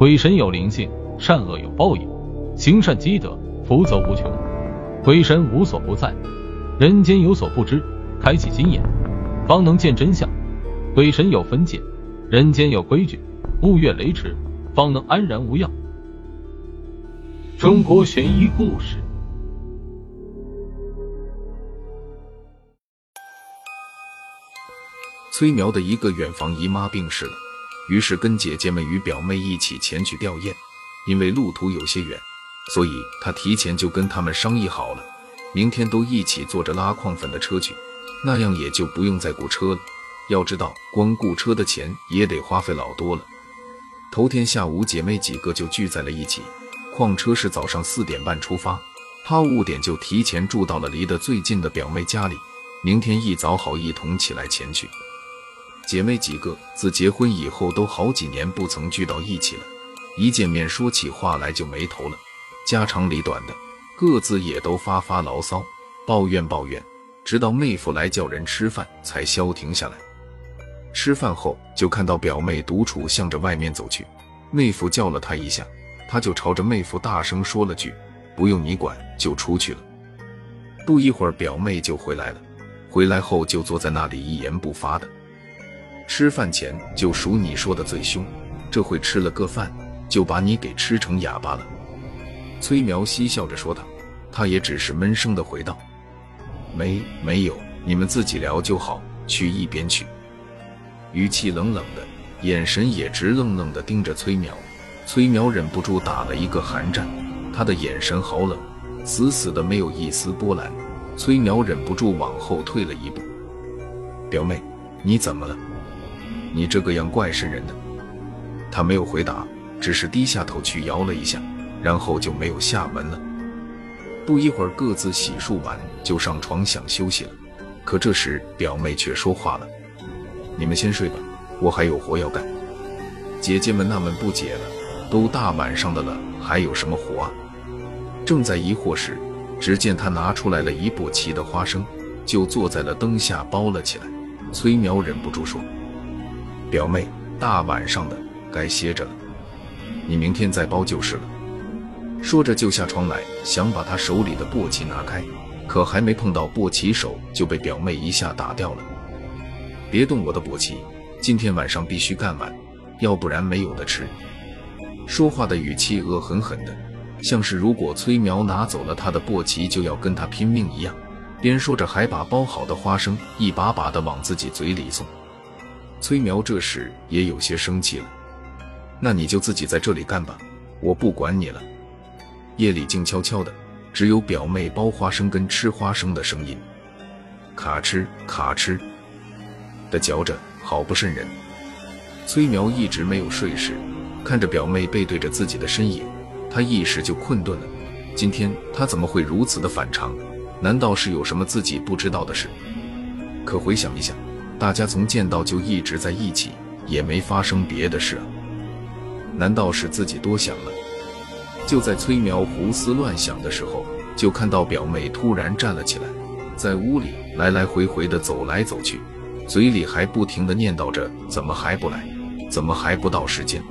鬼神有灵性，善恶有报应，行善积德，福泽无穷。鬼神无所不在，人间有所不知，开启心眼，方能见真相。鬼神有分界，人间有规矩，勿越雷池，方能安然无恙。中国悬疑故事。崔苗的一个远房姨妈病逝了，于是跟姐姐们与表妹一起前去吊唁。因为路途有些远，所以他提前就跟他们商议好了，明天都一起坐着拉矿粉的车去，那样也就不用再雇车了。要知道，光雇车的钱也得花费老多了。头天下午，姐妹几个就聚在了一起。矿车是早上四点半出发，他五点就提前住到了离得最近的表妹家里，明天一早好一同起来前去。姐妹几个自结婚以后都好几年不曾聚到一起了，一见面说起话来就没头了，家长里短的，各自也都发发牢骚，抱怨抱怨，直到妹夫来叫人吃饭才消停下来。吃饭后就看到表妹独处向着外面走去，妹夫叫了她一下，她就朝着妹夫大声说了句：“不用你管，就出去了。”不一会儿表妹就回来了，回来后就坐在那里一言不发的。吃饭前就数你说的最凶，这回吃了个饭就把你给吃成哑巴了。崔苗嬉笑着说道，他也只是闷声的回道：“没没有，你们自己聊就好，去一边去。”语气冷冷的，眼神也直愣愣的盯着崔苗。崔苗忍不住打了一个寒战，他的眼神好冷，死死的没有一丝波澜。崔苗忍不住往后退了一步：“表妹，你怎么了？”你这个样怪渗人的。他没有回答，只是低下头去摇了一下，然后就没有下文了。不一会儿，各自洗漱完就上床想休息了。可这时表妹却说话了：“你们先睡吧，我还有活要干。”姐姐们纳闷不解了：“都大晚上的了，还有什么活啊？”正在疑惑时，只见她拿出来了一簸箕的花生，就坐在了灯下包了起来。崔苗忍不住说。表妹，大晚上的该歇着了，你明天再包就是了。说着就下床来，想把他手里的簸箕拿开，可还没碰到簸箕手，就被表妹一下打掉了。别动我的簸箕，今天晚上必须干完，要不然没有的吃。说话的语气恶狠狠的，像是如果崔苗拿走了他的簸箕，就要跟他拼命一样。边说着，还把包好的花生一把把的往自己嘴里送。崔苗这时也有些生气了，那你就自己在这里干吧，我不管你了。夜里静悄悄的，只有表妹剥花生跟吃花生的声音，咔哧咔哧的嚼着，好不瘆人。崔苗一直没有睡时，看着表妹背对着自己的身影，他一时就困顿了。今天他怎么会如此的反常？难道是有什么自己不知道的事？可回想一下。大家从见到就一直在一起，也没发生别的事啊？难道是自己多想了？就在崔苗胡思乱想的时候，就看到表妹突然站了起来，在屋里来来回回的走来走去，嘴里还不停的念叨着：“怎么还不来？怎么还不到时间？”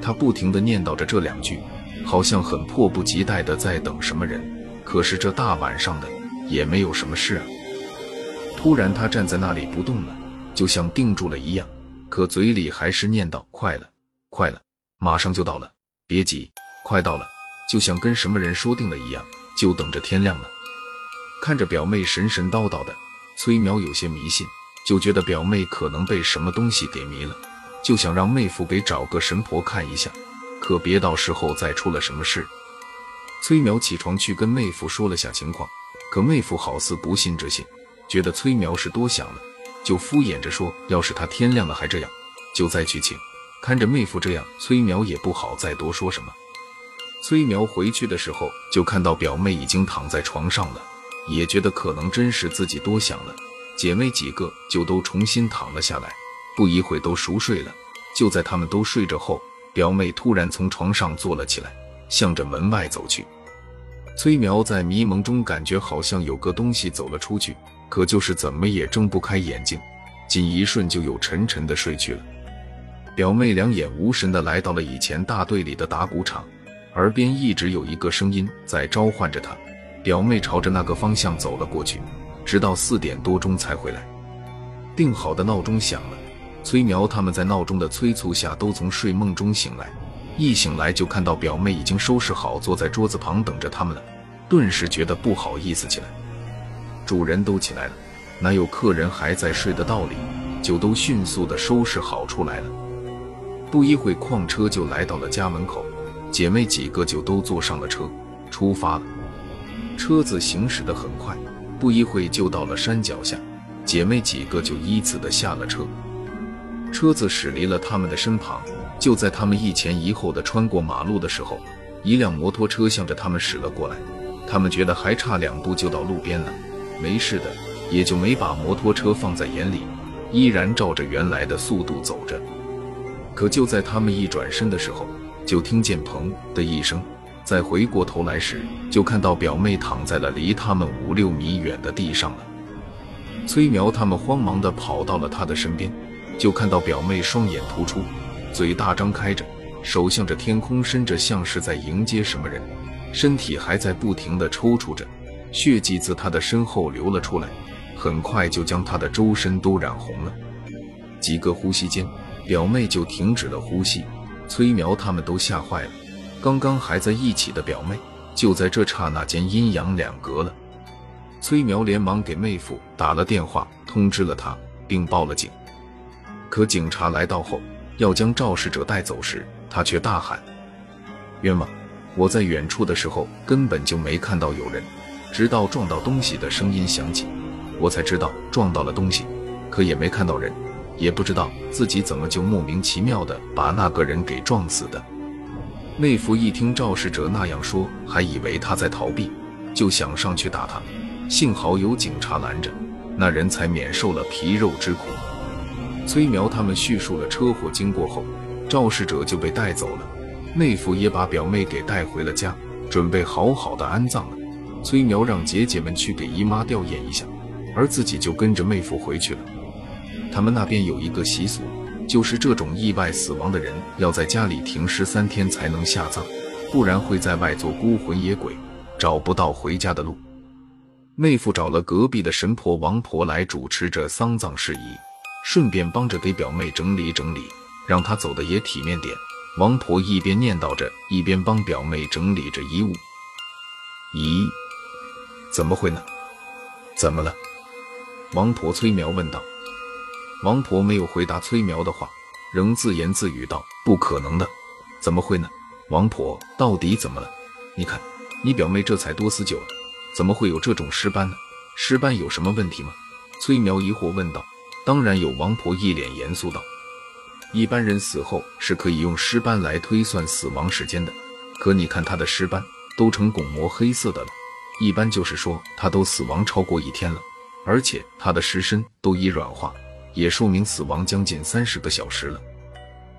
她不停的念叨着这两句，好像很迫不及待的在等什么人。可是这大晚上的，也没有什么事啊。突然，他站在那里不动了，就像定住了一样，可嘴里还是念叨：“快了，快了，马上就到了，别急，快到了。”就像跟什么人说定了一样，就等着天亮了。看着表妹神神叨叨的，崔苗有些迷信，就觉得表妹可能被什么东西给迷了，就想让妹夫给找个神婆看一下，可别到时候再出了什么事。崔苗起床去跟妹夫说了下情况，可妹夫好似不信这些。觉得崔苗是多想了，就敷衍着说：“要是他天亮了还这样，就再去请。”看着妹夫这样，崔苗也不好再多说什么。崔苗回去的时候，就看到表妹已经躺在床上了，也觉得可能真是自己多想了。姐妹几个就都重新躺了下来，不一会都熟睡了。就在他们都睡着后，表妹突然从床上坐了起来，向着门外走去。崔苗在迷蒙中感觉好像有个东西走了出去。可就是怎么也睁不开眼睛，仅一瞬就又沉沉的睡去了。表妹两眼无神的来到了以前大队里的打鼓场，耳边一直有一个声音在召唤着她。表妹朝着那个方向走了过去，直到四点多钟才回来。定好的闹钟响了，崔苗他们在闹钟的催促下都从睡梦中醒来，一醒来就看到表妹已经收拾好，坐在桌子旁等着他们了，顿时觉得不好意思起来。主人都起来了，哪有客人还在睡的道理？就都迅速的收拾好出来了。不一会，矿车就来到了家门口，姐妹几个就都坐上了车，出发了。车子行驶的很快，不一会就到了山脚下，姐妹几个就依次的下了车。车子驶离了他们的身旁，就在他们一前一后的穿过马路的时候，一辆摩托车向着他们驶了过来。他们觉得还差两步就到路边了，没事的，也就没把摩托车放在眼里，依然照着原来的速度走着。可就在他们一转身的时候，就听见“砰”的一声。再回过头来时，就看到表妹躺在了离他们五六米远的地上了。崔苗他们慌忙地跑到了她的身边，就看到表妹双眼突出，嘴大张开着，手向着天空伸着，像是在迎接什么人，身体还在不停地抽搐着，血迹自他的身后流了出来，很快就将他的周身都染红了。几个呼吸间。表妹就停止了呼吸，崔苗他们都吓坏了。刚刚还在一起的表妹，就在这刹那间阴阳两隔了。崔苗连忙给妹夫打了电话，通知了他，并报了警。可警察来到后，要将肇事者带走时，他却大喊：“冤枉！我在远处的时候根本就没看到有人，直到撞到东西的声音响起，我才知道撞到了东西，可也没看到人。”也不知道自己怎么就莫名其妙的把那个人给撞死的。妹夫一听肇事者那样说，还以为他在逃避，就想上去打他，幸好有警察拦着，那人才免受了皮肉之苦。崔苗他们叙述了车祸经过后，肇事者就被带走了，妹夫也把表妹给带回了家，准备好好的安葬了。崔苗让姐姐们去给姨妈吊唁一下，而自己就跟着妹夫回去了。他们那边有一个习俗，就是这种意外死亡的人要在家里停尸三天才能下葬，不然会在外做孤魂野鬼，找不到回家的路。妹夫找了隔壁的神婆王婆来主持着丧葬事宜，顺便帮着给表妹整理整理，让她走的也体面点。王婆一边念叨着，一边帮表妹整理着衣物。咦，怎么会呢？怎么了？王婆崔苗问道。王婆没有回答崔苗的话，仍自言自语道：“不可能的，怎么会呢？王婆到底怎么了？你看，你表妹这才多死久了，怎么会有这种尸斑呢？尸斑有什么问题吗？”崔苗疑惑问道。“当然有。”王婆一脸严肃道。“一般人死后是可以用尸斑来推算死亡时间的，可你看她的尸斑都成汞膜黑色的了，一般就是说他都死亡超过一天了，而且他的尸身都已软化。”也说明死亡将近三十个小时了。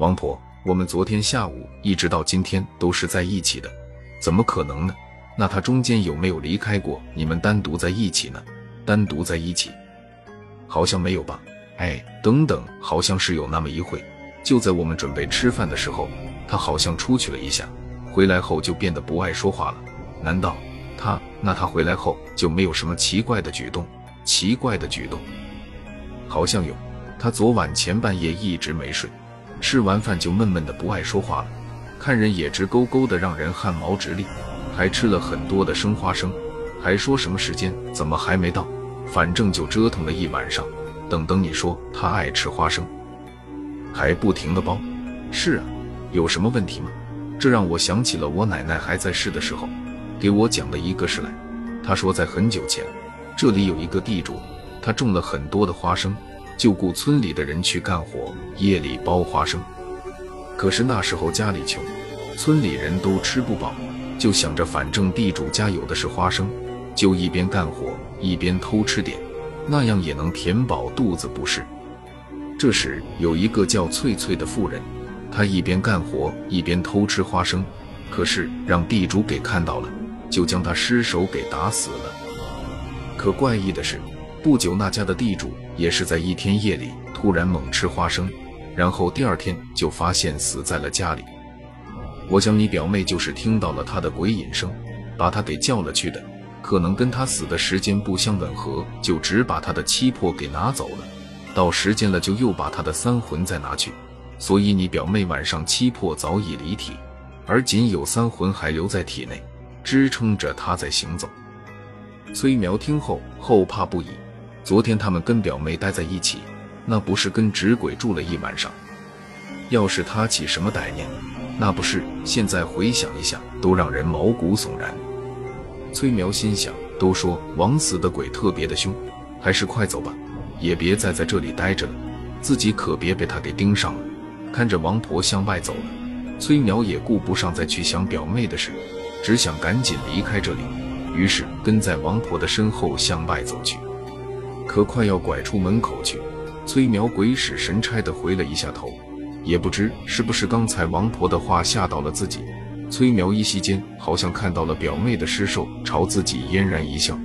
王婆，我们昨天下午一直到今天都是在一起的，怎么可能呢？那他中间有没有离开过你们单独在一起呢？单独在一起，好像没有吧？哎，等等，好像是有那么一会，就在我们准备吃饭的时候，他好像出去了一下，回来后就变得不爱说话了。难道他？那他回来后就没有什么奇怪的举动？奇怪的举动？好像有，他昨晚前半夜一直没睡，吃完饭就闷闷的不爱说话了，看人也直勾勾的，让人汗毛直立，还吃了很多的生花生，还说什么时间怎么还没到，反正就折腾了一晚上。等等，你说他爱吃花生，还不停的剥。是啊，有什么问题吗？这让我想起了我奶奶还在世的时候给我讲了一个事来。他说在很久前，这里有一个地主。他种了很多的花生，就雇村里的人去干活，夜里剥花生。可是那时候家里穷，村里人都吃不饱，就想着反正地主家有的是花生，就一边干活一边偷吃点，那样也能填饱肚子，不是？这时有一个叫翠翠的妇人，她一边干活一边偷吃花生，可是让地主给看到了，就将他失手给打死了。可怪异的是。不久，那家的地主也是在一天夜里突然猛吃花生，然后第二天就发现死在了家里。我想你表妹就是听到了他的鬼引声，把他给叫了去的，可能跟他死的时间不相吻合，就只把他的七魄给拿走了。到时间了，就又把他的三魂再拿去。所以你表妹晚上七魄早已离体，而仅有三魂还留在体内，支撑着他在行走。崔苗听后后怕不已。昨天他们跟表妹待在一起，那不是跟纸鬼住了一晚上？要是他起什么歹念，那不是现在回想一下都让人毛骨悚然。崔苗心想：都说枉死的鬼特别的凶，还是快走吧，也别再在这里待着了，自己可别被他给盯上了。看着王婆向外走了，崔苗也顾不上再去想表妹的事，只想赶紧离开这里。于是跟在王婆的身后向外走去。可快要拐出门口去，崔苗鬼使神差的回了一下头，也不知是不是刚才王婆的话吓到了自己。崔苗依稀间好像看到了表妹的尸首朝自己嫣然一笑。